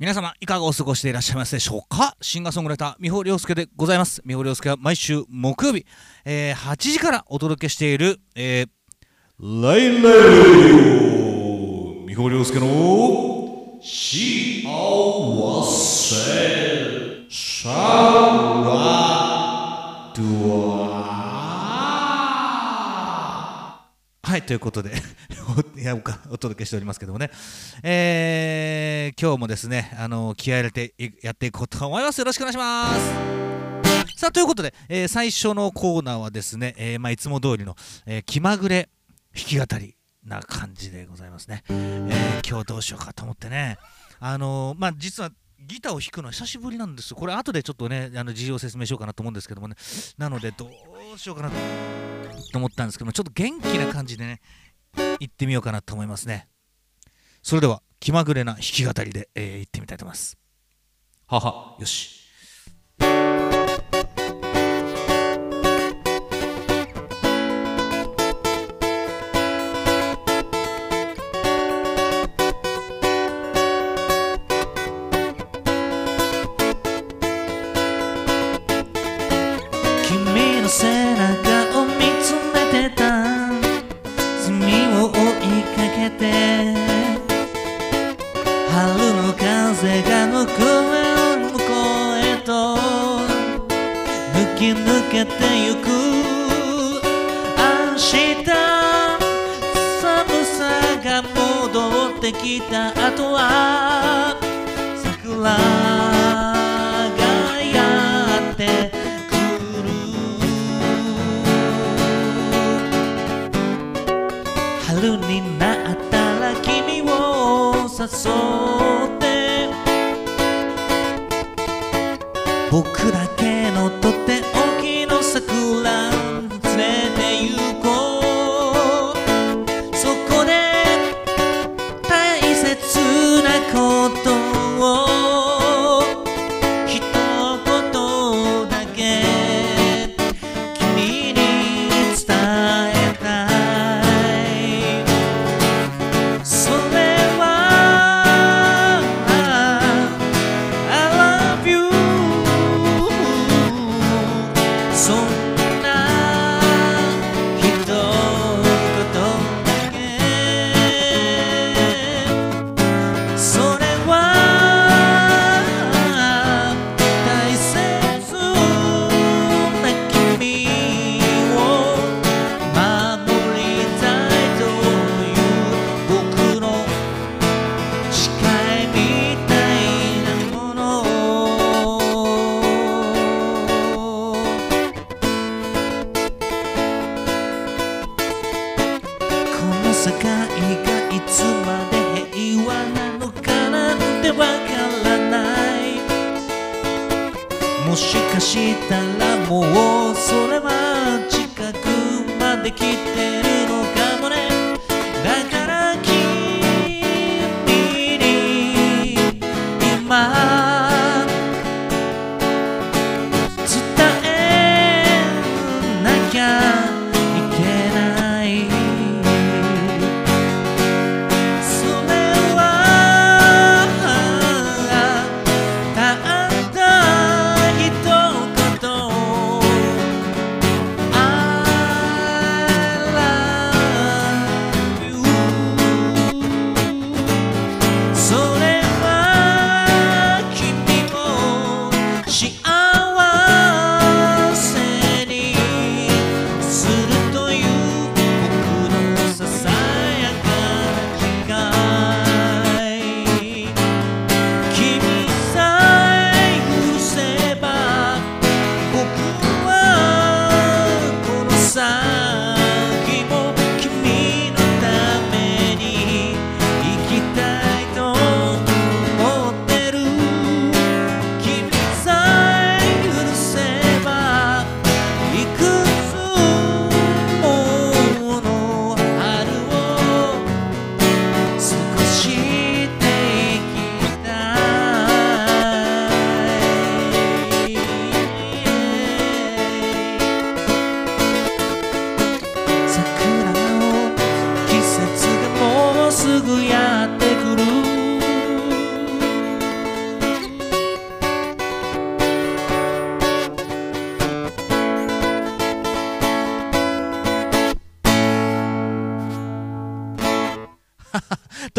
皆様いかがお過ごしでいらっしゃいますでしょうか？シンガーソングライター美穂亮介でございます。美穂亮介は毎週木曜日、えー8時からお届けしている、えー、ラインライオ美穂亮介の幸せシャワドアはいということで おお届けしておりますけどもね、えー今日もですねあの気合入れてやっていこうと思います。よろしくお願いします。さあということで、えー最初のコーナーはですね、えーまあ、いつも通りの、え気まぐれ弾き語りな感じでございますね、え今日どうしようかと思ってね。あのまあ実はギターを弾くのは久しぶりなんですよ。これ後でちょっとねあの事情を説明しようかなと思うんですけどもね。なのでどうしようかなと。と思ったんですけどもちょっと元気な感じでね行ってみようかなと思いますね。それでは気まぐれな弾き語りで、えー行ってみたいと思います。ははよし。けて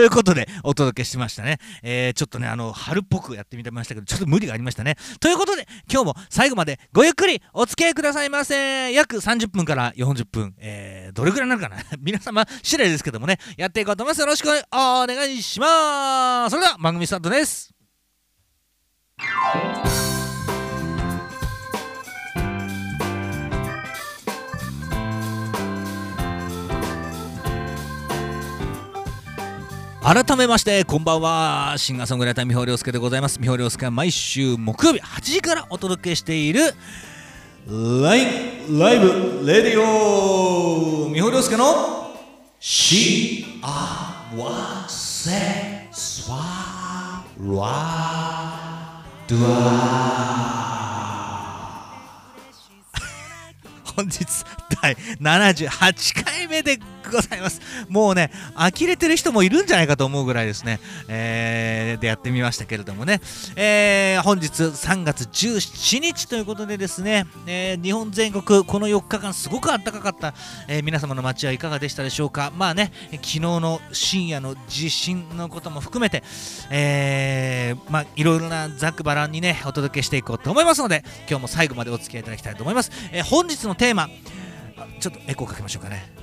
ということで、お届けしましたね。えー、ちょっとね、あの、春っぽくやってみてましたけど、ちょっと無理がありましたね。ということで、今日も最後までごゆっくりお付き合いくださいませ。約30分から40分、えー、どれぐらいになるかな 皆様、次第ですけどもね、やっていこうと思います。よろしくお願いします。それでは、番組スタートです。改めましてこんばんは。シンガーソングライター三保亮介でございます。三保亮介は毎週木曜日8時からお届けしているラインライブレディオ。三保亮介のシアワセスワラドゥア本日第78回目でございます。もうね、呆れてる人もいるんじゃないかと思うぐらいですね、えー、でやってみましたけれどもね、えー、本日3月17日ということでですね、えー、日本全国この4日間すごく暖かかった、え、皆様の街はいかがでしたでしょうか。まあね、昨日の深夜の地震のことも含めて、え、まあいろいろなざくばらんにね、お届けしていこうと思いますので、今日も最後までお付き合いいただきたいと思います。え、本日のテーマ、ちょっとエコーかけましょうかね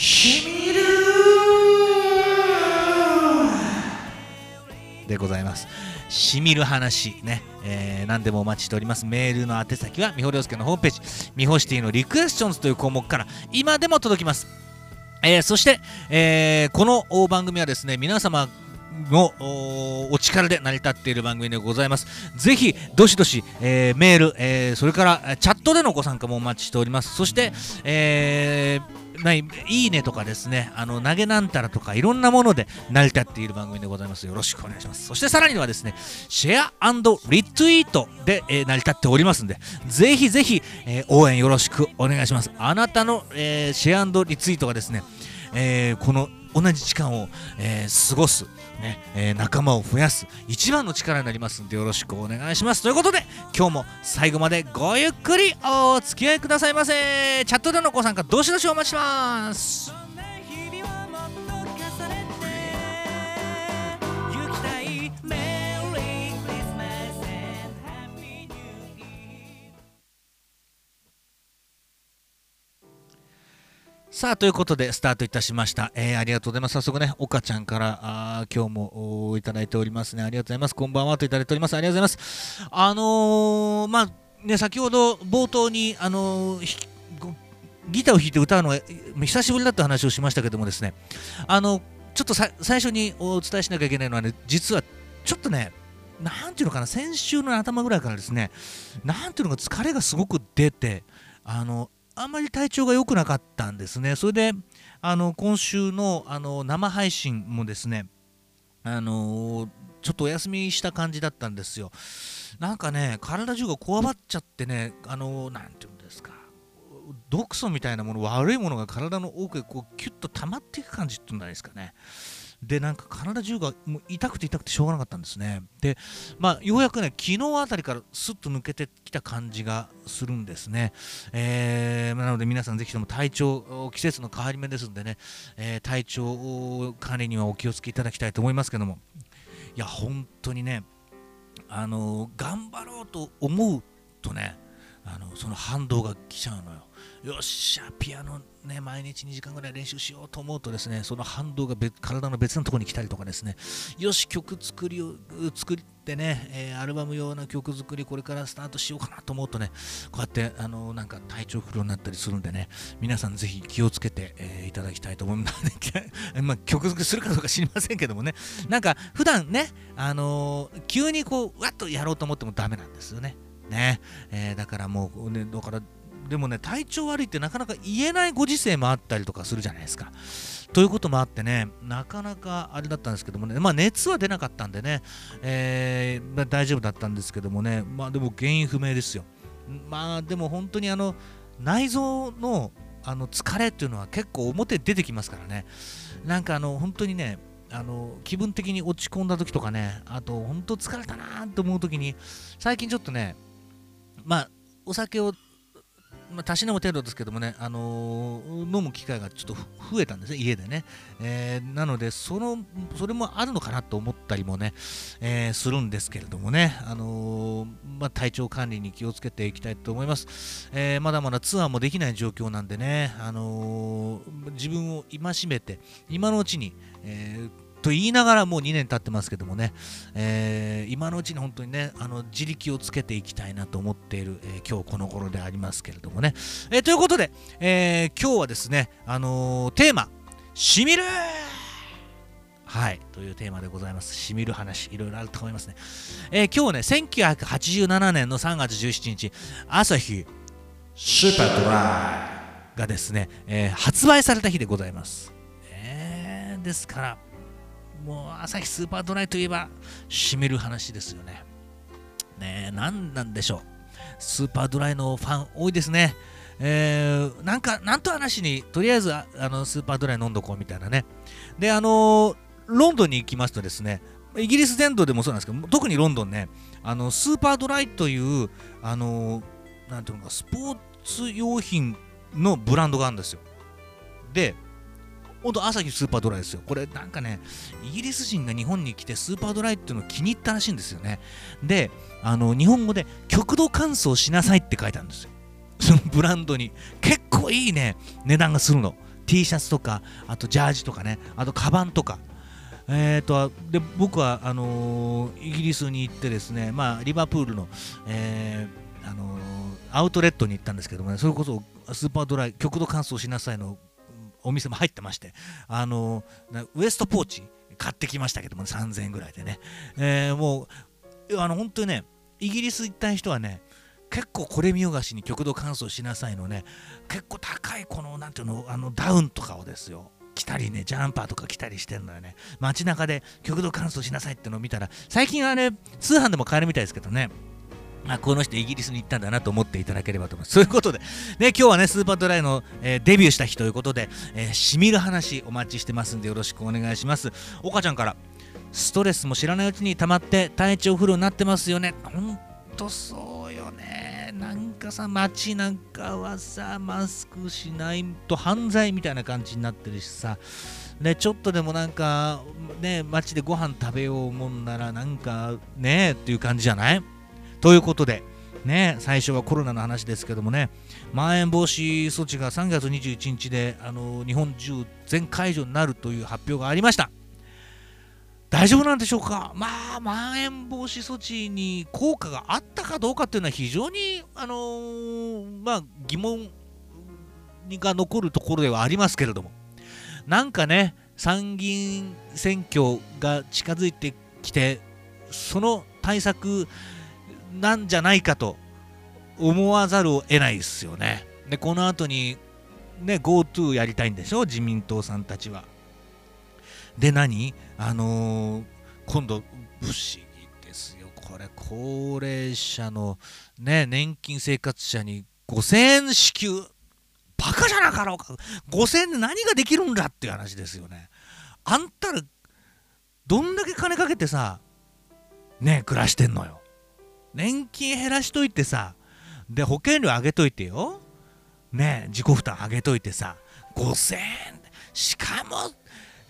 しみるでございます。しみる話ね、えー、何でもお待ちしております。メールの宛先はみほりょうすけのホームページ。みほシティのリクエスチョンズという項目から今でも届きます。えー、そして、えー、この番組はですね皆様のお力で成り立っている番組でございます。ぜひ、どしどし、えー、メール、えー、それからチャットでのご参加もお待ちしております。そして、えーないいいねとかですね、あの投げなんたらとかいろんなもので成り立っている番組でございます。よろしくお願いします。そしてさらにはですね、シェアリツイートで、えー、成り立っておりますんで、ぜひぜひ、えー、応援よろしくお願いします。あなたの、えー、シェアリツイートがですね、えー、この同じ時間を、えー、過ごす、ねえー、仲間を増やす一番の力になりますんでよろしくお願いします。ということで今日も最後までごゆっくりお付き合いくださいませ。チャットでのご参加どしどしお待ちします。さあということでスタートいたしました、えー、ありがとうございます。早速ね岡ちゃんからあ今日もいただいておりますね。ありがとうございます。こんばんはといただいております。ありがとうございます。あのー、まあね先ほど冒頭にあのー、ギターを弾いて歌うのは久しぶりだって話をしましたけどもですね。あのちょっと最初にお伝えしなきゃいけないのはね実はちょっとねなんていうのかな先週の頭ぐらいからですねなんていうのか疲れがすごく出てあのあんまり体調が良くなかったんですね。それであの今週のあの生配信もですねあのちょっとお休みした感じだったんですよ。なんかね、体中がこわばっちゃってね、あのなんていうんですか、毒素みたいなもの、悪いものが体の奥へこうキュッと溜まっていく感じっていうんじゃないですかね。でなんか体中がもう痛くて痛くてしょうがなかったんですね。でまあようやくね昨日あたりからスッと抜けてきた感じがするんですね、えー、なので皆さんぜひとも体調季節の変わり目ですんでね、えー、体調管理にはお気をつけいただきたいと思いますけども。いや本当にねあの頑張ろうと思うとねあのその反動が来ちゃうのよ。よっしゃピアノね、毎日2時間ぐらい練習しようと思うとですね、その反動が体の別のところに来たりとかですね、よし、曲作りを作ってね、えー、アルバム用の曲作り、これからスタートしようかなと思うとね、こうやってあのなんか体調不良になったりするんでね、皆さんぜひ気をつけて、えー、いただきたいと思います。まあ、曲作りするかどうか知りませんけどもね、なんか普段ね、あのー、急にこう、わっとやろうと思ってもダメなんですよね。ね、えー、だからもう、ね、だからでもね体調悪いってなかなか言えないご時世もあったりとかするじゃないですか。ということもあってね、なかなかあれだったんですけどもね、まあ熱は出なかったんでね、えー、大丈夫だったんですけどもね、まあでも原因不明ですよ。まあでも本当にあの内臓のあの疲れっていうのは結構表出てきますからね、なんかあの本当にね、あの気分的に落ち込んだ時とかね、あと本当疲れたなと思う時に、最近ちょっとね、まあお酒をまあ、たしなむ程度ですけどもね、あのー、飲む機会がちょっと増えたんですね、家でね。えー、なのでその、それもあるのかなと思ったりもね、えー、するんですけれどもね、あのまあ、体調管理に気をつけていきたいと思います。えまだまだツアーもできない状況なんでね、あの自分を戒めて、今のうちに、えーと言いながらもう2年経ってますけどもね、えー、今のうちに本当にね、あの自力をつけていきたいなと思っている、えー、今日この頃でありますけれどもね。えー、ということで、え今日はですね、あのテーマ、しみるはい、というテーマでございます。しみる話、いろいろあると思いますね。え今日はね、1987年の3月17日、朝日スーパードライがですね、え発売された日でございます。えですから、もう朝日スーパードライといえば、しめる話ですよね。ねえ、何なんでしょう。スーパードライのファン多いですね。えー、なんか、なんと話に、とりあえずあのスーパードライ飲んどこうみたいなね。で、あのー、ロンドンに行きますとですね、イギリス全土でもそうなんですけど、特にロンドンね、あのスーパードライという、あのー、なんていうのか、スポーツ用品のブランドがあるんですよ。で、本当朝日スーパードライですよ。これなんかね、イギリス人が日本に来てスーパードライっていうのを気に入ったらしいんですよね。で、あの日本語で極度乾燥しなさいって書いてあるんですよ。そのブランドに。結構いいね、値段がするの。T シャツとか、あとジャージとかね、あとカバンとか。えーと、で僕はあのー、イギリスに行ってですね、まあ、リバプールの、えーあのー、アウトレットに行ったんですけどもね、それこそスーパードライ、極度乾燥しなさいのお店も入ってまして、あのウエストポーチ買ってきましたけども、3000円ぐらいでね、えー、もう、あの本当にね、イギリス行った人はね、結構これ見よがしに極度乾燥しなさいのね、結構高いこの、なんていうの、あのダウンとかをですよ、着たりね、ジャンパーとか着たりしてるのよね。街中で極度乾燥しなさいってのを見たら、最近はね、通販でも買えるみたいですけどね、あこの人イギリスに行ったんだなと思っていただければと思います。そういうことで、ね、今日はね、スーパードライの、えー、デビューした日ということで、えー、しみる話お待ちしてますんでよろしくお願いします。岡ちゃんから、ストレスも知らないうちに溜まって体調不良になってますよね。ほんとそうよね。なんかさ、街なんかはさ、マスクしないと犯罪みたいな感じになってるしさ、ね、ちょっとでもなんか、ね、街でご飯食べようもんなら、なんかね、っていう感じじゃない？ということで、ね、最初はコロナの話ですけどもね、まん延防止措置が3月21日であの日本中全解除になるという発表がありました。大丈夫なんでしょうか、まあ、まん延防止措置に効果があったかどうかっていうのは非常に、あのー、まあ、疑問が残るところではありますけれども、なんかね、参議院選挙が近づいてきて、その対策、なんじゃないかと思わざるを得ないですよね。で、この後に、ね、GoTo やりたいんでしょ、自民党さんたちは。で、何？あのー、今度、不思議ですよ。これ、高齢者の、ね、年金生活者に5000円支給。バカじゃなかろうか。5000円で何ができるんだっていう話ですよね。あんたら、どんだけ金かけてさ、ね、暮らしてんのよ。年金減らしといてさ、で、保険料上げといてよ。ね自己負担上げといてさ、5000円。しかも、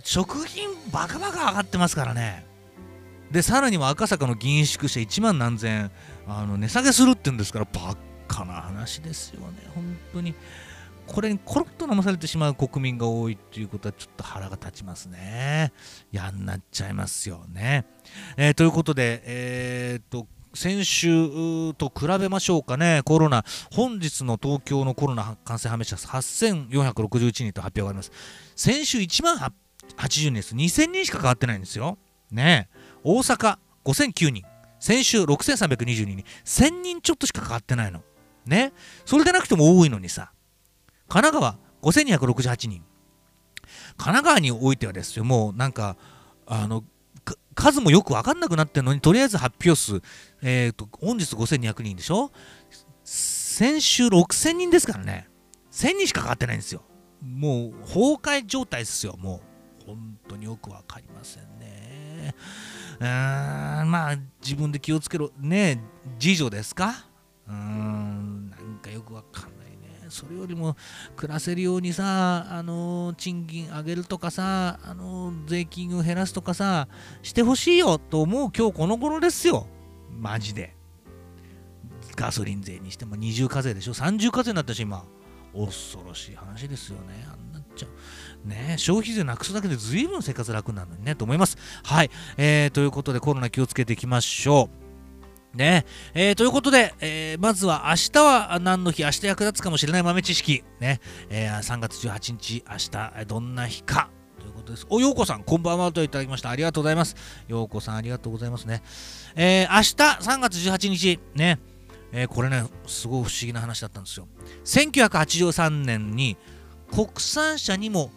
食品バカバカ上がってますからね。で、さらには赤坂の議員宿舎1万何千あの値下げするって言うんですから、ばっかな話ですよね。本当に。これにコロッと飲まされてしまう国民が多いということはちょっと腹が立ちますね。嫌になっちゃいますよね。えー、ということで、えー、っと、先週と比べましょうかね、コロナ、本日の東京のコロナ感染判明者8461人と発表があります。先週1万80人です。2000人しか変わってないんですよ。ね大阪5009人、先週6322人、1000人ちょっとしか変わってないの。ねそれでなくても多いのにさ、神奈川5268人。神奈川においてはですよ、もうなんか、あの、数もよく分かんなくなってるのに、とりあえず発表数、えーと、本日5200人でしょ？先週6000人ですからね。1000人しかかかってないんですよ。もう崩壊状態ですよ。もう本当によく分かりませんね。うーん、まあ自分で気をつけろ。ね次女ですか？うーん、なんかよくわかんそれよりも暮らせるようにさ、あの賃金上げるとかさ、あの税金を減らすとかさ、してほしいよと思う今日この頃ですよ。マジで。ガソリン税にしても二重課税でしょ ?30 課税になったし、今。恐ろしい話ですよね。あんなっちゃう。ね消費税なくすだけで随分生活楽なのにね、と思います。はい。えー、ということでコロナ気をつけていきましょう。ねえー、ということで、えー、まずは明日は何の日、明日役立つかもしれない豆知識。ね、えー、3月18日、明日どんな日か。ということです。お、ようこさん、こんばんはといただきました。ありがとうございます。ようこさん、ありがとうございますね。えー、明日3月18日、ね、え、これね、すごい不思議な話だったんですよ。1983年に国産車にも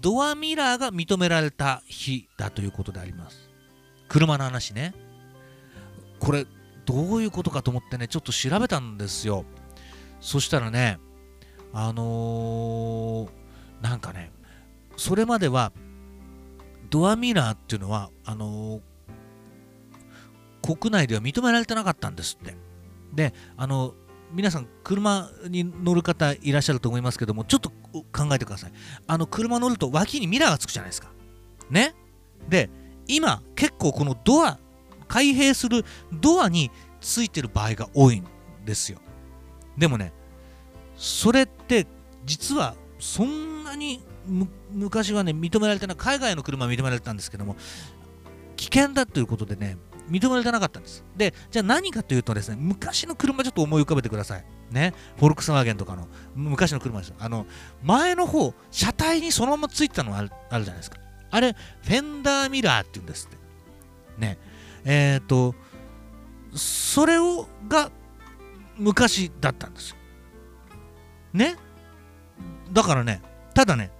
ドアミラーが認められた日だということであります。車の話ね。これ、どういうことかと思ってね、ちょっと調べたんですよ。そしたらね、あのー、なんかね、それまではドアミラーっていうのは、あのー、国内では認められてなかったんですって。であの皆さん車に乗る方いらっしゃると思いますけどもちょっと考えてくださいあの車乗ると脇にミラーがつくじゃないですかねで今結構このドア開閉するドアについてる場合が多いんですよでもねそれって実はそんなに昔はね認められてない海外の車は認められてたんですけども危険だということでね認められてなかったんです。で、じゃあ何かというとですね、昔の車ちょっと思い浮かべてください。ね、フォルクスワーゲンとかの昔の車ですよ。あの、前の方、車体にそのままついてたのがあるあるじゃないですか。あれ、フェンダーミラーって言うんですって。ね。えっ、ー、と、それをが昔だったんですよ。ね？だからね、ただね、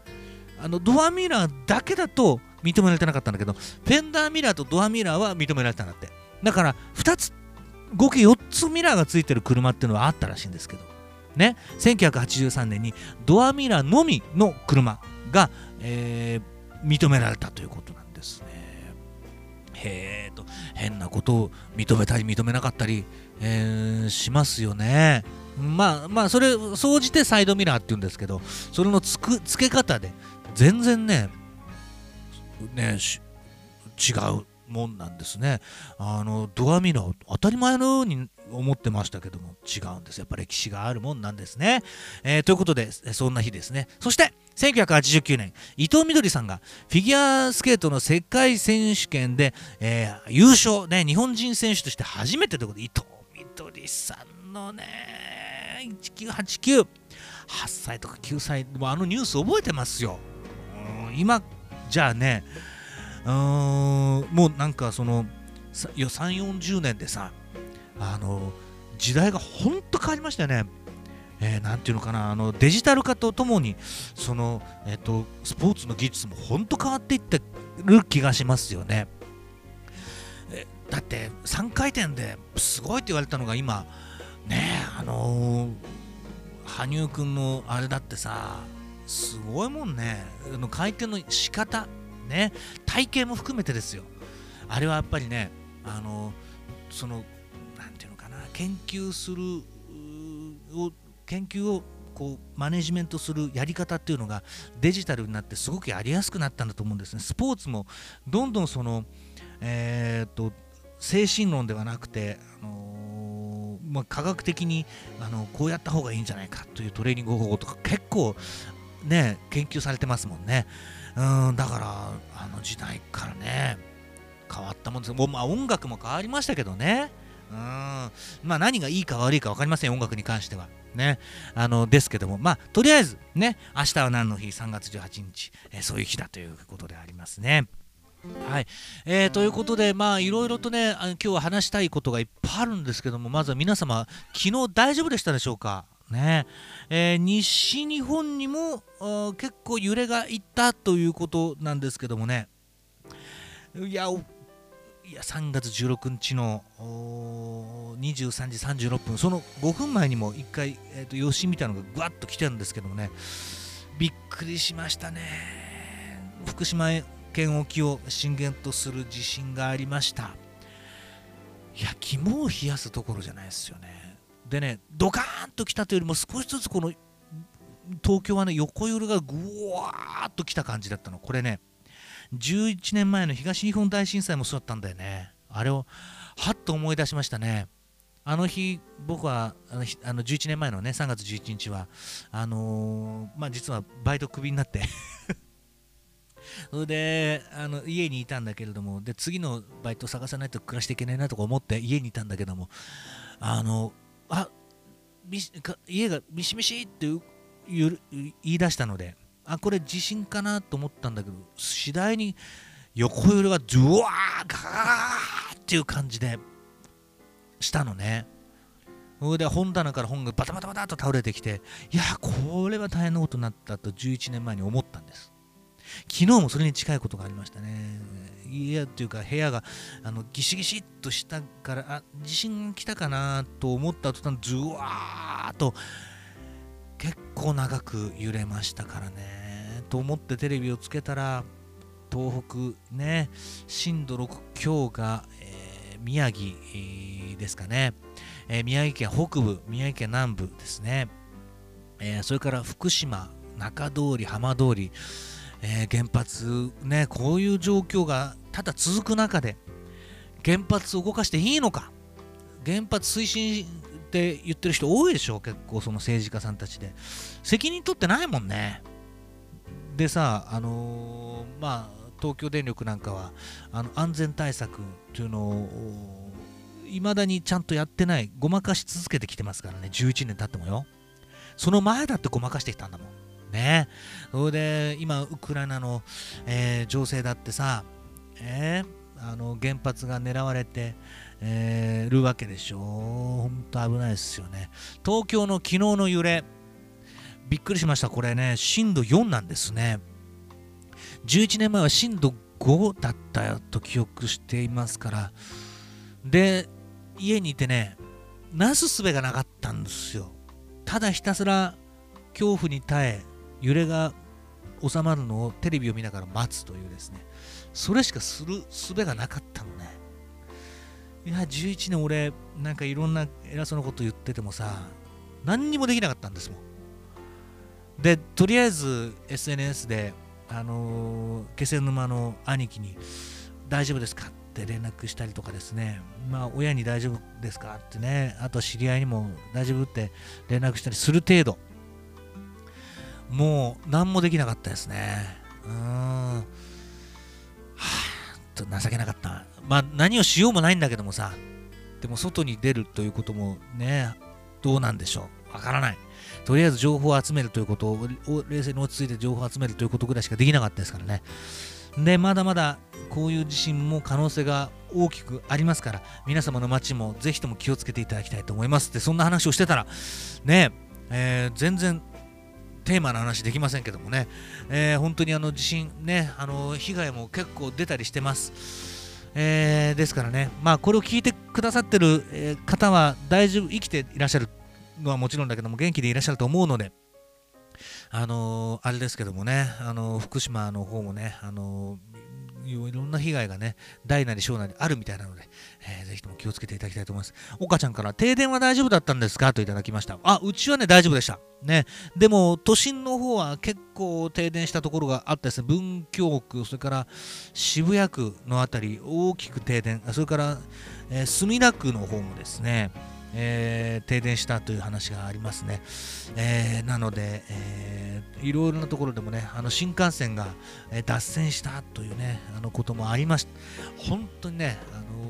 あのドアミラーだけだと認められてなかったんだけど、フェンダーミラーとドアミラーは認められたんだって。だから、2つ、合計4つミラーがついてる車っていうのはあったらしいんですけど、ね、1983年にドアミラーのみの車が、えー、認められたということなんですね。へえと、変なことを認めたり認めなかったり、えー、しますよね。まあまあ、それ、総じてサイドミラーって言うんですけど、それのつく付け方で全然ね、ね違うもんなんですね。あのドアミラー当たり前のように思ってましたけども違うんです。やっぱ歴史があるもんなんですね。えー、ということでそんな日ですね。そして1989年伊藤みどりさんがフィギュアスケートの世界選手権で、えー、優勝ね日本人選手として初めてということで伊藤みどりさんのね1989 8歳とか9歳もあのニュース覚えてますよ。今じゃあねうんもうなんかその3 4 0年でさあの時代がほんと変わりましたよね。えー、ていうのかなあのデジタル化とともにその、えーと、スポーツの技術も本当変わっていってる気がしますよね。えだって3回転ですごいって言われたのが今ねあのー、羽生君のあれだってさすごいもんねあの回転の仕方ね体型も含めてですよあれはやっぱりねあのその何ていうのかな研究するを研究をこうマネジメントするやり方っていうのがデジタルになってすごくやりやすくなったんだと思うんですね。スポーツもどんどんそのえー、っと精神論ではなくて、あのー、まあ、科学的にあのこうやった方がいいんじゃないかというトレーニング方法とか結構ね研究されてますもんね。うんだからあの時代からね変わったもんです。もう、まあ、音楽も変わりましたけどね。うん。まあ何がいいか悪いか分かりません音楽に関しては。ね。あのですけども。まあとりあえずね明日は何の日？3月18日、え、そういう日だということでありますね。はい、えー、ということで、まあ、いろいろとね、今日は話したいことがいっぱいあるんですけども、まずは皆様、昨日大丈夫でしたでしょうか？ね。えー、西日本にも結構揺れがいったということなんですけどもね。いやいや3月16日の23時36分。その5分前にも1回、えーと、余震みたいなのがぐわっと来てるんですけどもね。びっくりしましたね。福島県沖を震源とする地震がありました。いや肝を冷やすところじゃないですよね。でねドカーンと来たというよりも少しずつこの東京はね横揺れがぐわーっと来た感じだったの。これね11年前の東日本大震災もそうだったんだよね。あれをはっと思い出しましたね。あの日僕はあのあの11年前のね3月11日はあの、まあ実はバイトクビになって。それであの家にいたんだけれどもで次のバイト探さないと暮らしていけないなとか思って家にいたんだけどもあのあ家がミシミシって言い出したのであこれ地震かなと思ったんだけど次第に横揺れがドゥワーガーっていう感じでしたのね。それで本棚から本がバタバタバタと倒れてきていやこれは大変なことになったと11年前に思ったんです。昨日もそれに近いことがありましたね。家っていうか部屋があのギシギシっとしたからあ地震来たかなと思った途端ズワーッと結構長く揺れましたからね。と思ってテレビをつけたら東北ね震度6強が、えー、宮城、ですかね、えー、宮城県北部宮城県南部ですね、えそれから福島中通り浜通りえー、原発ねこういう状況がただ続く中で原発を動かしていいのか。原発推進って言ってる人多いでしょう。結構その政治家さんたちで。責任取ってないもんね。でさあのー、まあ東京電力なんかはあの安全対策っていうのをいまだにちゃんとやってないごまかし続けてきてますからね11年経ってもよ。その前だってごまかしてきたんだもん。ね。それで今ウクライナの、えー、情勢だってさ、えー、あの原発が狙われて、えー、るわけでしょ。本当危ないですよね。東京の昨日の揺れ。びっくりしました。これね震度4なんですね。11年前は震度5だったよと記憶していますから。で家にいてねなすすべがなかったんですよ。ただひたすら恐怖に耐え揺れが収まるのをテレビを見ながら待つというですね。それしかする術がなかったのね。いや11年俺なんかいろんな偉そうなこと言っててもさ何にもできなかったんですもん。でとりあえず SNS であのー、気仙沼の兄貴に大丈夫ですかって連絡したりとかですねまあ親に大丈夫ですかってねあと知り合いにも大丈夫って連絡したりする程度もう何もできなかったですね。うーん。はぁ、と情けなかった。まあ何をしようもないんだけどもさ、でも外に出るということもね、どうなんでしょう。わからない。とりあえず情報を集めるということを、冷静に落ち着いて情報を集めるということぐらいしかできなかったですからね。で、まだまだこういう地震も可能性が大きくありますから、皆様の街もぜひとも気をつけていただきたいと思います。で、そんな話をしてたら、ねえー、全然テーマの話できませんけどもね、えー、本当にあの地震ね、あの被害も結構出たりしてます。えー、ですからね、まあ、これを聞いてくださってる、方は大丈夫、生きていらっしゃるのはもちろんだけども、元気でいらっしゃると思うので、あのー、あれですけどもね、あのー、福島の方もね、あのいろんな被害がね、大なり小なりあるみたいなので、えー、ぜひとも気をつけていただきたいと思います。岡ちゃんから、停電は大丈夫だったんですか？といただきました。あ、うちはね、大丈夫でした。ね。でも、都心の方は結構停電したところがあったですね。文京区、それから渋谷区のあたり、大きく停電、それから、え、墨田区の方もですね、えー、停電したという話がありますね。えー、なので、えー、いろいろなところでもね、あの新幹線が、え脱線したというね、あのこともありました。本当にね、あの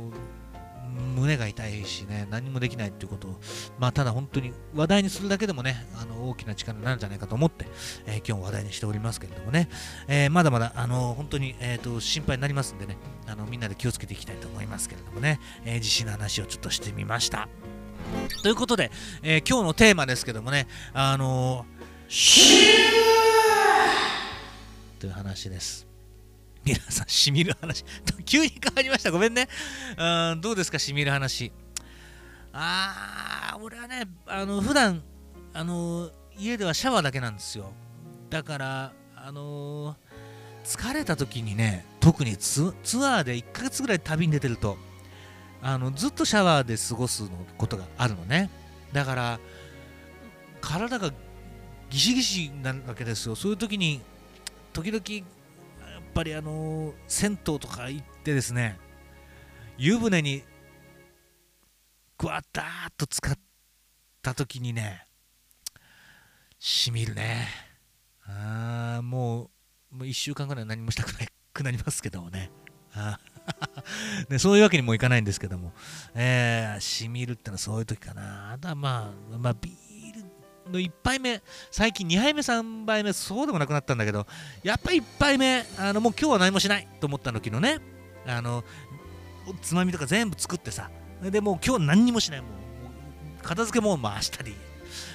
胸が痛いしね、何もできないということを、まあ、ただ本当に話題にするだけでもね、あの大きな力になるんじゃないかと思って、え今日話題にしておりますけれどもね、えまだまだあの本当に、えーと、心配になりますんでねあの、みんなで気をつけていきたいと思いますけれどもね、え地震の話をちょっとしてみました。ということで、えー、今日のテーマですけどもね、あのー、という話です。皆さん、しみる話。急に変わりました。ごめんね。あどうですか、しみる話。あー、俺はね、あの普段あのー、家ではシャワーだけなんですよ。だから、あのー、疲れた時にね、特にツアーで1ヶ月ぐらい旅に出てると、あのずっとシャワーで過ごすのことがあるのね。だから体がギシギシなわけですよ。そういう時に時々やっぱりあの銭湯とか行ってですね湯船にぐわったーっと使った時にねしみるね。ああもうもう1週間ぐらい何もしたくなくなりますけどもね。あね、そういうわけにもいかないんですけども、えー、しみるってのはそういう時かな。あとはまあ、まあ、ビールの1杯目、最近2杯目、3杯目、そうでもなくなったんだけど、やっぱり1杯目、あのもう今日は何もしないと思った時のね、あの、つまみとか全部作ってさ、でもう今日何にもしない、もう片付けも回したり、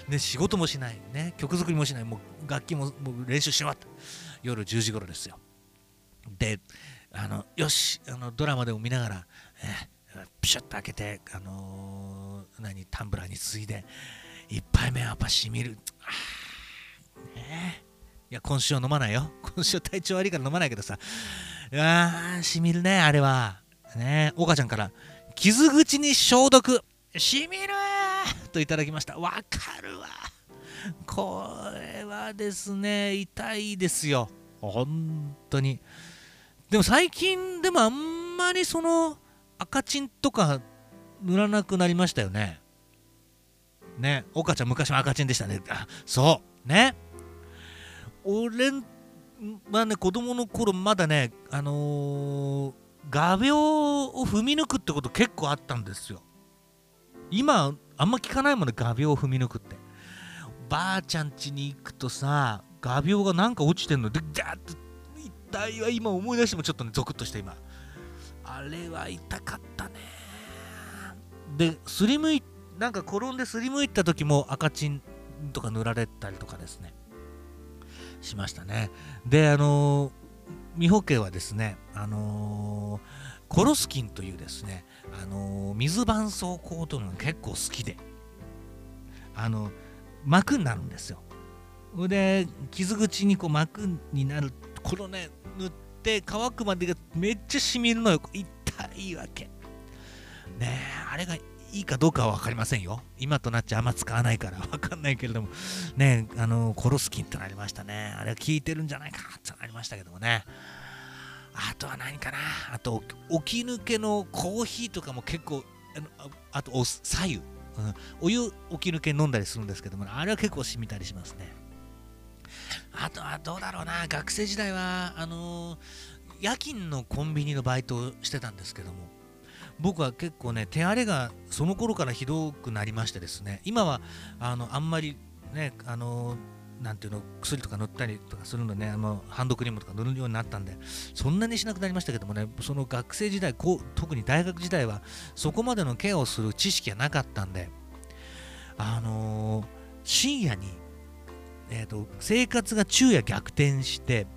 ね、仕事もしない、ね、曲作りもしない、もう楽器ももう練習し終わった。夜10時頃ですよ。で、あのよしあのドラマでも見ながら、えー、ピシュッと開けて、あのー、何タンブラーについで1杯目はやっぱしみる。ねいや今週は飲まないよ。今週は体調悪いから飲まないけどさ。あしみるねあれは。ね岡ちゃんから傷口に消毒。しみるといただきました。わかるわ。これはですね痛いですよ。本当に。でも最近でもあんまりその赤チンとか塗らなくなりましたよね。ね、岡ちゃん昔も赤チンでしたね。あそうね。俺はね子供の頃まだねあのー、画鋲を踏み抜くってこと結構あったんですよ。今あんま聞かないもんね画鋲を踏み抜くって。ばあちゃん家に行くとさ画鋲がなんか落ちてんのでガーッと体は今思い出してもちょっとねゾクッとして今。あれは痛かったね。ですりむいなんか転んですりむいた時も赤チンとか塗られたりとかですね。しましたね。であのー、美保家はですねあのー、コロスキンというですねあのー、水絆創膏というのが結構好きであの膜になるんですよ。で傷口にこう膜になるこのね塗って乾くまでがめっちゃしみるのよ。痛いわけ。ねえあれがいいかどうかは分かりませんよ。今となっちゃあんま使わないから。分かんないけれども。ねあのコロスキンってのありましたね。あれは効いてるんじゃないかってありましたけどもね。あとは何かな。あと起き抜けのコーヒーとかも結構あのあとお左右、うん、お湯起き抜け飲んだりするんですけども、あれは結構しみたりしますね。あとはどうだろうな、学生時代は、あのー、夜勤のコンビニのバイトをしてたんですけども、僕は結構ね、手荒れがその頃からひどくなりましてですね、今はあのあんまりね、あのー、なんていうの薬とか塗ったりとかするのねあのハンドクリームとか塗るようになったんでそんなにしなくなりましたけどもねその学生時代こう特に大学時代はそこまでのケアをする知識がなかったんであのー、深夜にえーと、生活が昼夜逆転して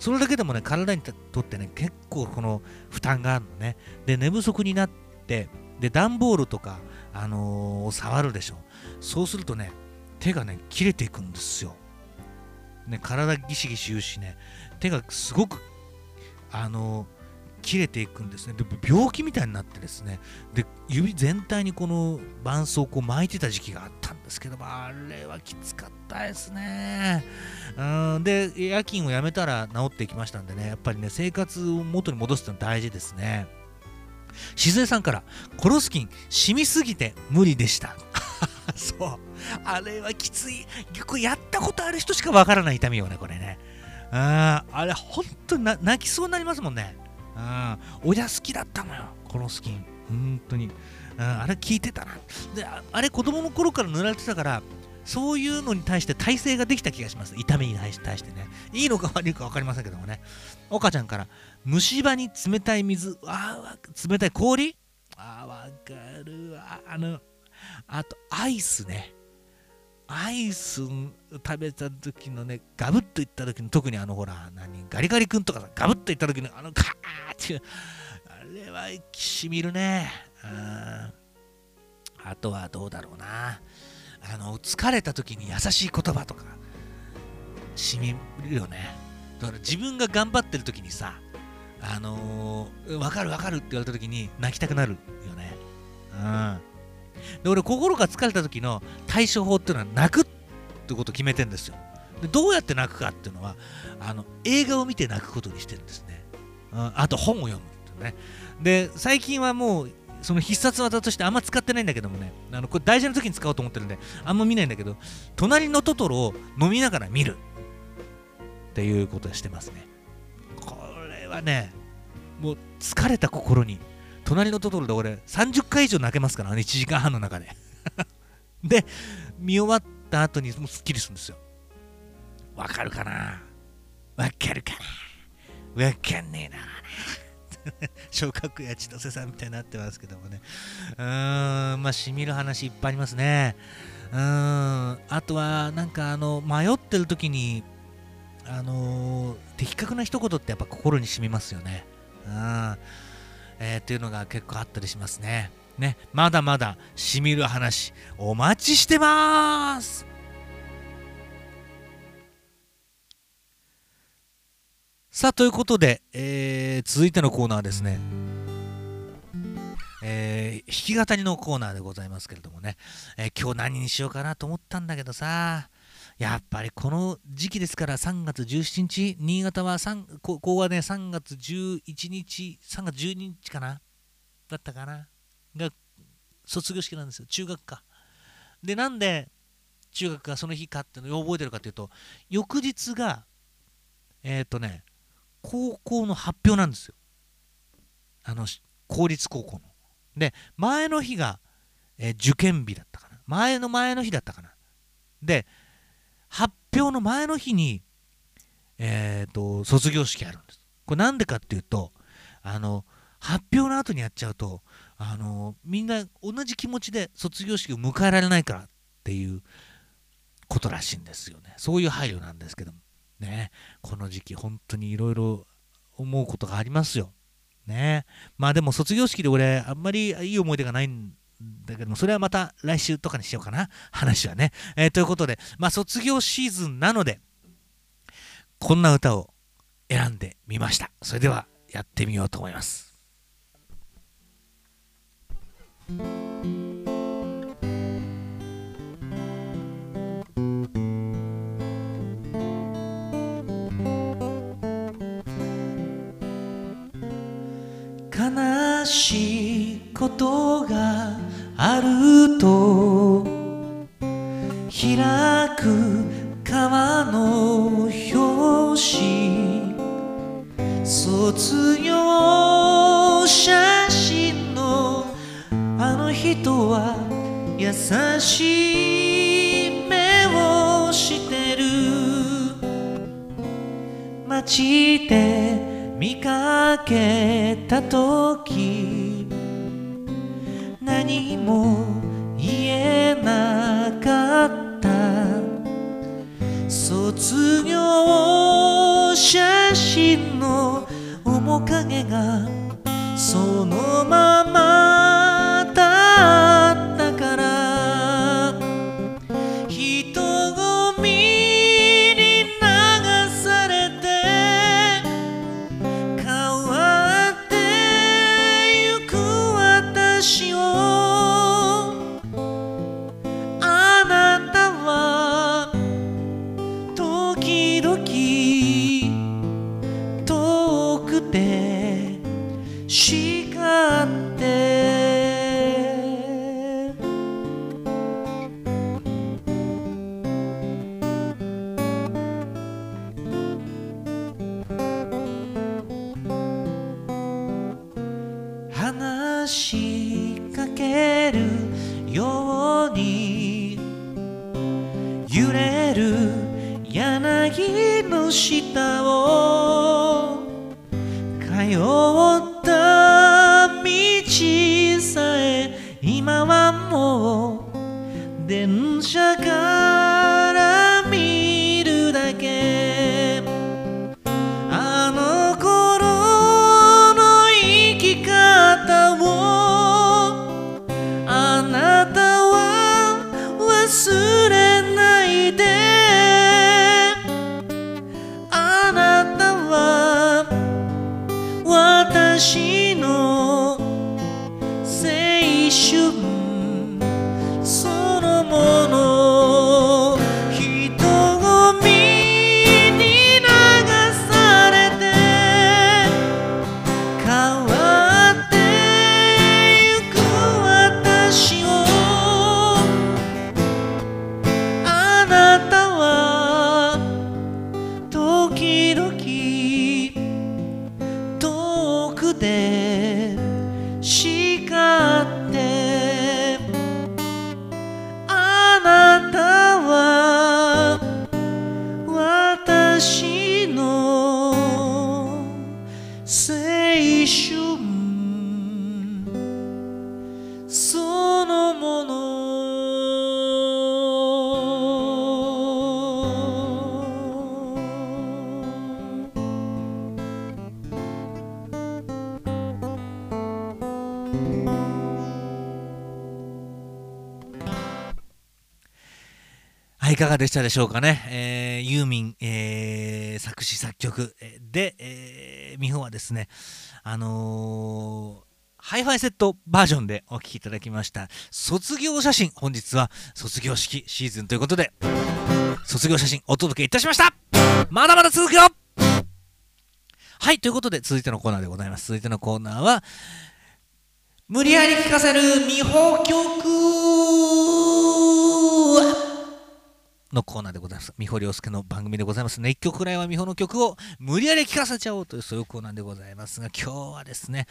それだけでもね体にとってね結構この負担があるのね。で寝不足になってで段ボールとか、あのー、触るでしょ。そうするとね手がね切れていくんですよ、ね、体ギシギシ言うしね手がすごくあのー切れていくんですね。で病気みたいになってですね、で指全体にこの絆創膏を巻いてた時期があったんですけども、あれはきつかったですね。うんで、夜勤を辞めたら治っていきましたんでね、やっぱりね、生活を元に戻すってのは大事ですね。静江さんから、コロスキン、染みすぎて無理でした。そう。あれはきつい。これやったことある人しかわからない痛みよね、これね。ああれ、本当に泣きそうになりますもんね。あ親好きだったのよこのスキン。本当に。あれ聞いてたな。であれ子供の頃から塗られてたからそういうのに対して耐性ができた気がします。痛みに対してね。いいのか悪いか分かりませんけどもね。岡ちゃんから虫歯に冷たい水あ冷たい氷？あ分かるわ。あのあとアイスね。アイス食べた時のね、ガブッといった時の、特にあのほら、何、ガリガリ君とかさ、ガブッといった時の、あのカーっていう、あれはしみるね。あとはどうだろうな。あの、疲れた時に優しい言葉とか、しみるよね。だから自分が頑張ってる時にさ、あのー、分かる分かるって言われた時に泣きたくなるよね。うん。で俺心が疲れた時の対処法っていうのは泣くってことを決めてんですよ。でどうやって泣くかっていうのはあの映画を見て泣くことにしてるんですね、うん、あと本を読むってね。で最近はもうその必殺技としてあんま使ってないんだけどもねあのこれ大事な時に使おうと思ってるんであんま見ないんだけど隣のトトロを飲みながら見るっていうことをしてますね。これはねもう疲れた心に隣のトトロで俺30回以上泣けますからね1時間半の中で。で見終わった後にもうすっきりするんですよ。わかるかな？わかるかな？わかんねえな。昇格や千歳さんみたいになってますけどもね。うーんまあしみる話いっぱいありますね。うーんあとはなんかあの迷ってる時にあのー、的確な一言ってやっぱ心に染みますよね。うん。えー、っていうのが結構あったりしますね。ねまだまだしみる話お待ちしてます。さあということで、えー、続いてのコーナーですね、えー、弾き語りのコーナーでございますけれどもね、えー、今日何にしようかなと思ったんだけどさ。やっぱりこの時期ですから3月17日新潟は3ここはね3月11日3月12日かなだったかなが卒業式なんですよ中学かでなんで中学がその日かっていうのを覚えてるかというと翌日がえっ、ー、とね高校の発表なんですよ。あの公立高校の。で、前の日が、えー、受験日だったかな。前の前の日だったかな。で、発表の前の日に、えっ、ー、と、卒業式あるんです。これなんでかっていうと、あの、発表の後にやっちゃうと、あの、みんな同じ気持ちで卒業式を迎えられないからっていうことらしいんですよね。そういう配慮なんですけども。ね、この時期本当にいろいろ思うことがありますよ。ね。まあでも卒業式で俺あんまりいい思い出がないんだけども、それはまた来週とかにしようかな。話はね。えー、ということで、まあ卒業シーズンなので、こんな歌を選んでみました。それではやってみようと思います。悲しいことがあると開く川の表紙卒業写真のあの人は優しい目をしてる街で見かけた時にも言えなかった。卒業写真の面影がそのまま話いかがでしたでしょうかね、えー、ユーミン、えー、作詞作曲。で、えー、美穂はですね、あのー、ハイファイセットバージョンでお聴きいただきました。卒業写真本日は卒業式シーズンということで卒業写真お届けいたしました。まだまだ続くよ。はいということで続いてのコーナーでございます。続いてのコーナーは無理やり聴かせる美穂曲。のコーナーでございます。美穂良介の番組でございます。ね。1曲くらいは美穂の曲を無理やり聴かせちゃおうというそういうコーナーでございますが、今日はですね、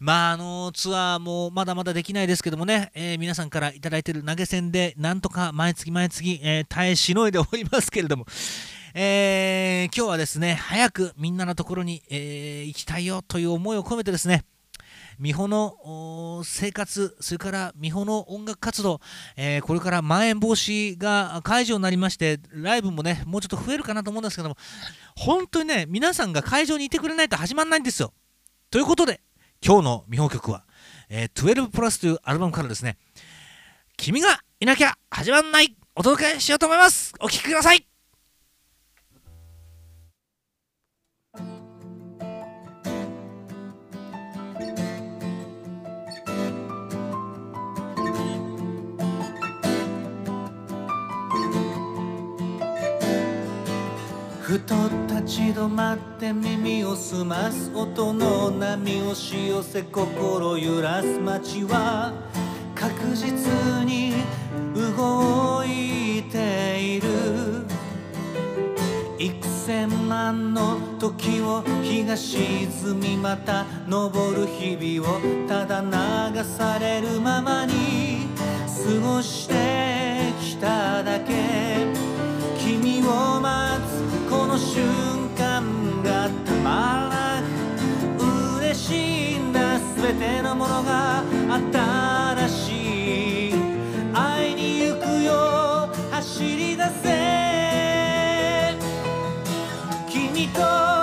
まあ、あの、ツアーもまだまだできないですけどもね、えー、皆さんから頂いてる投げ銭で、なんとか毎月毎月、えー、耐えしのいでおりますけれども、えー、今日はですね、早くみんなのところに、えー、行きたいよという思いを込めてですね、美穂の生活、それから美穂の音楽活動、えー、これからまん延防止が解除になりまして、ライブもね、もうちょっと増えるかなと思うんですけども、本当にね、皆さんが会場にいてくれないと始まらないんですよ。ということで、今日の美穂曲は、えー、12プラスというアルバムからですね、君がいなきゃ始まんないお届けしようと思います。お聴きください。ふと立ち止まって耳を澄ます音の波押し寄せ心揺らす街は確実に動いている。幾千万の時を日が沈みまた昇る日々をただ流されるままに過ごしてきただけ。君を待つこの瞬間がたまらなく嬉しいんだ全てのものが新しい会いに行くよ走り出せ君と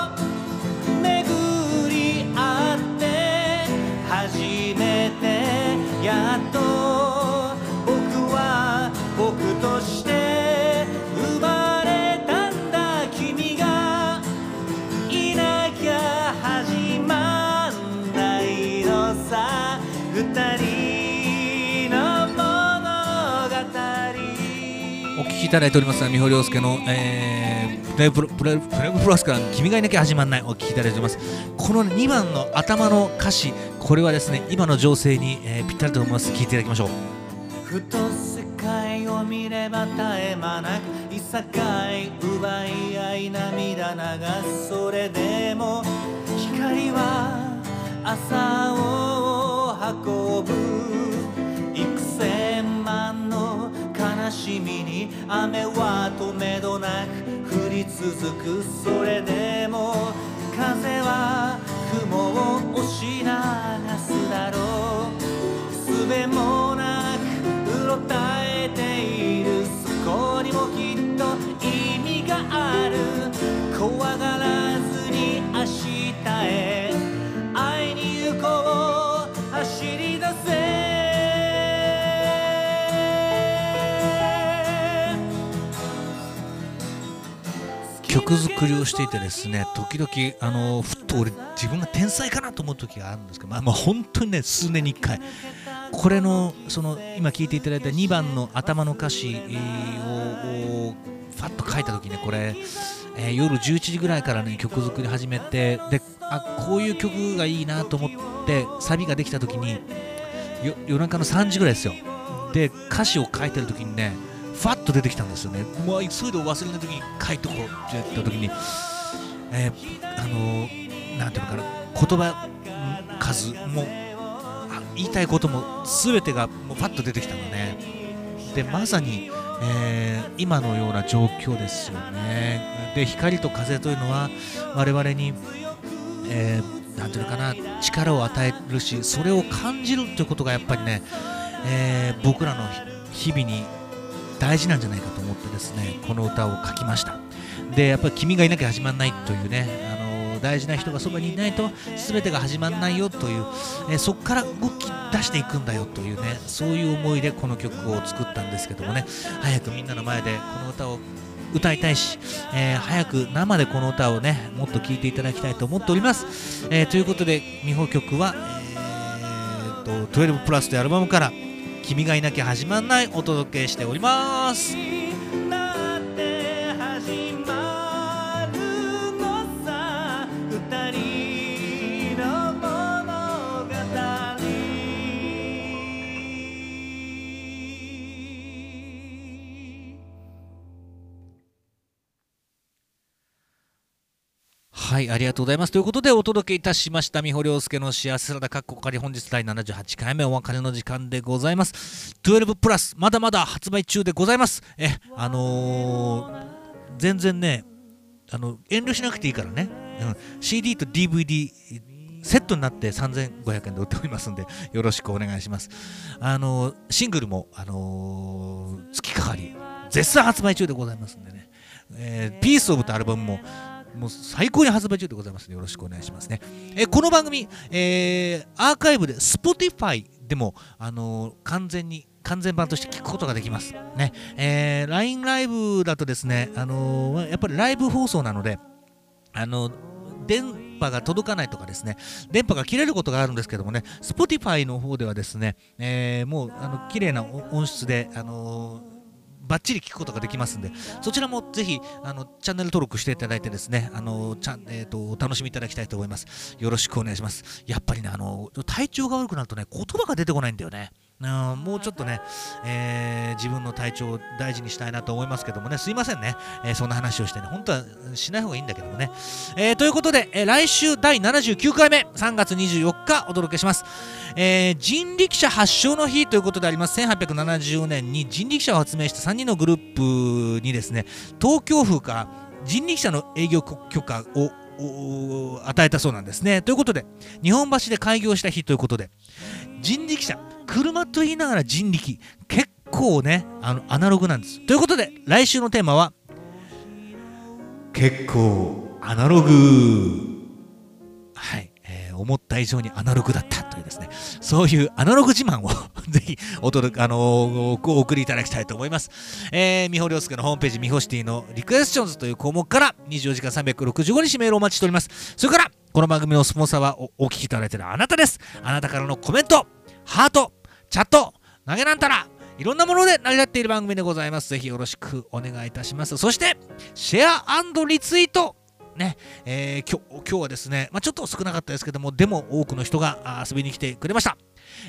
いただいております三保亮介の、えー、プレププレプレプラスから「君がいなきゃ始まんない」お聴きいただいております。この、2番の頭の歌詞これはですね今の情勢に、えー、ぴったりと思います。聴いていただきましょう。ふと世界を見れば絶え間なくいさかい奪い合い涙流す。それでも光は朝を運ぶ。幾千万の悲しみに雨は止めどなく降り続くそれでも風は雲を押し流すだろう。すべもなくうろたえ曲作りをしていてですね時々あのふっと俺自分が天才かなと思う時があるんですけど、まあ、まあ本当にね数年に1回。これのその今聴いていただいた2番の頭の歌詞をファッと書いた時ねこれ、えー、夜11時ぐらいからね曲作り始めてであこういう曲がいいなと思ってサビができた時に夜中の3時ぐらいですよ。で歌詞を書いてる時にねファッと出てきたんですよね。もう急いで忘れない時に書いとこうって言った時に、えー、あのー、なんていうのかな、言葉数も言いたいことも全てがもうファッと出てきたのね。で、まさに、えー、今のような状況ですよね。で、光と風というのは我々に、えー、なんていうのかな、力を与えるし、それを感じるということがやっぱりね、えー、僕らの日々に大事なんじゃないかと思ってですねこの歌を書きました。でやっぱり「君がいなきゃ始まらない」というねあの大事な人がそばにいないと全てが始まらないよという、え、そこから動き出していくんだよというねそういう思いでこの曲を作ったんですけどもね早くみんなの前でこの歌を歌いたいし、えー、早く生でこの歌をねもっと聴いていただきたいと思っております、えー、ということで美穂曲は、えーと、12プラスというアルバムから「君がいなきゃ始まんない」お届けしております。はい、ありがとうございます。ということで、お届けいたしました、美穂良介の幸せサラ、かっこかり、本日第78回目お別れの時間でございます。12プラス、まだまだ発売中でございます。え、あのー、全然ね、あの、遠慮しなくていいからね、うん、CD と DVD、セットになって3500円で売っておりますんで、よろしくお願いします。あのー、シングルも、あのー、月かかり、絶賛発売中でございますんでね、えー、ピースオブとアルバムも、もう最高に発売中でございますのでよろしくお願いしますね。えこの番組、えー、アーカイブで Spotify でも、あのー、完全に完全版として聞くことができます。ね。えー、LINE ライブだとですね、あのー、やっぱりライブ放送なので、あの電波が届かないとかですね、電波が切れることがあるんですけどもね、Spotify の方ではですね、えー、もうあの綺麗な音質で、あのバッチリ聞くことができますんで、そちらもぜひあのチャンネル登録していただいてですね、あのちゃんえーと、お楽しみいただきたいと思います。よろしくお願いします。やっぱりね、あの体調が悪くなるとね、言葉が出てこないんだよね。うん、もうちょっとね、えー、自分の体調を大事にしたいなと思いますけどもね、すいませんね、えー、そんな話をしてね、本当はしない方がいいんだけどもね。えー、ということで、え来週第79回目、3月24日お届けします。え人力車発祥の日ということであります。1870年に人力車を発明した3人のグループにですね、東京府が人力車の営業許可を与えたそうなんですね。ということで、日本橋で開業した日ということで、人力車、車と言いながら人力結構ねあのアナログなんですということで来週のテーマは結構アナログはい、えー、思った以上にアナログだったというですねそういうアナログ自慢を ぜひお届け、あのー、お送りいただきたいと思います。えー、美穂良介のホームページ、美穂シティのリクエスチョンズという項目から24時間365日メールをお待ちしております。それから、この番組のスポンサーはおお聞きいただいているあなたです。あなたからのコメント、ハート、チャット、投げなんたら、いろんなもので成り立っている番組でございます。ぜひよろしくお願いいたします。そして、シェアリツイート。ね、えー、今日今日はですね、まあ、ちょっと少なかったですけども、でも多くの人が遊びに来てくれました。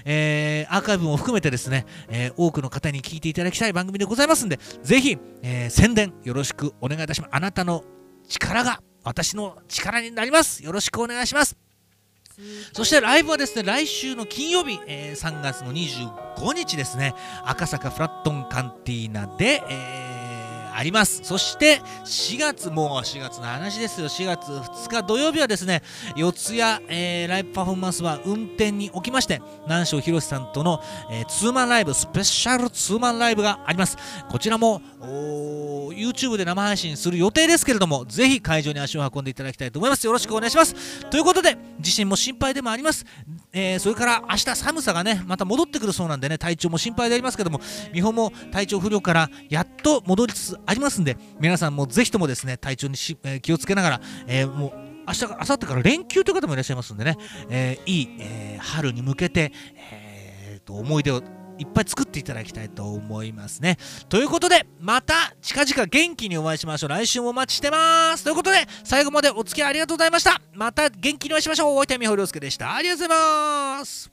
えー、アーカイブも含めてですね、えー、多くの方に聞いていただきたい番組でございますんで、ぜひ、えー、宣伝よろしくお願いいたします。あなたの力が私の力になります。よろしくお願いします。そしてライブはですね、来週の金曜日、えー、3月の25日ですね、赤坂フラットンカンティーナで、えーあります。そして4月、もう4月の話ですよ。4月2日土曜日はですね、四谷、えー、ライブパフォーマンスは運転におきまして、南條博さんとの、えー、ツーマンライブ、スペシャルツーマンライブがあります。こちらも YouTube で生配信する予定ですけれども、ぜひ会場に足を運んでいただきたいと思います。よろしくお願いします。ということで、地震も心配でもあります。えー、それから明日寒さがね、また戻ってくるそうなんでね、体調も心配でありますけども、美穂も体調不良からやっと戻りつつありますんで、皆さんもぜひともですね、体調にし、えー、気をつけながら、えー、もう明日、明後日から連休という方もいらっしゃいますんでね、えー、いい、えー、春に向けて、えー、と思い出をいっぱい作っていただきたいと思いますね。ということで、また近々元気にお会いしましょう。来週もお待ちしてます。ということで、最後までお付き合いありがとうございました。また元気にお会いしましょう。大分美穂亮介でした。ありがとうございます。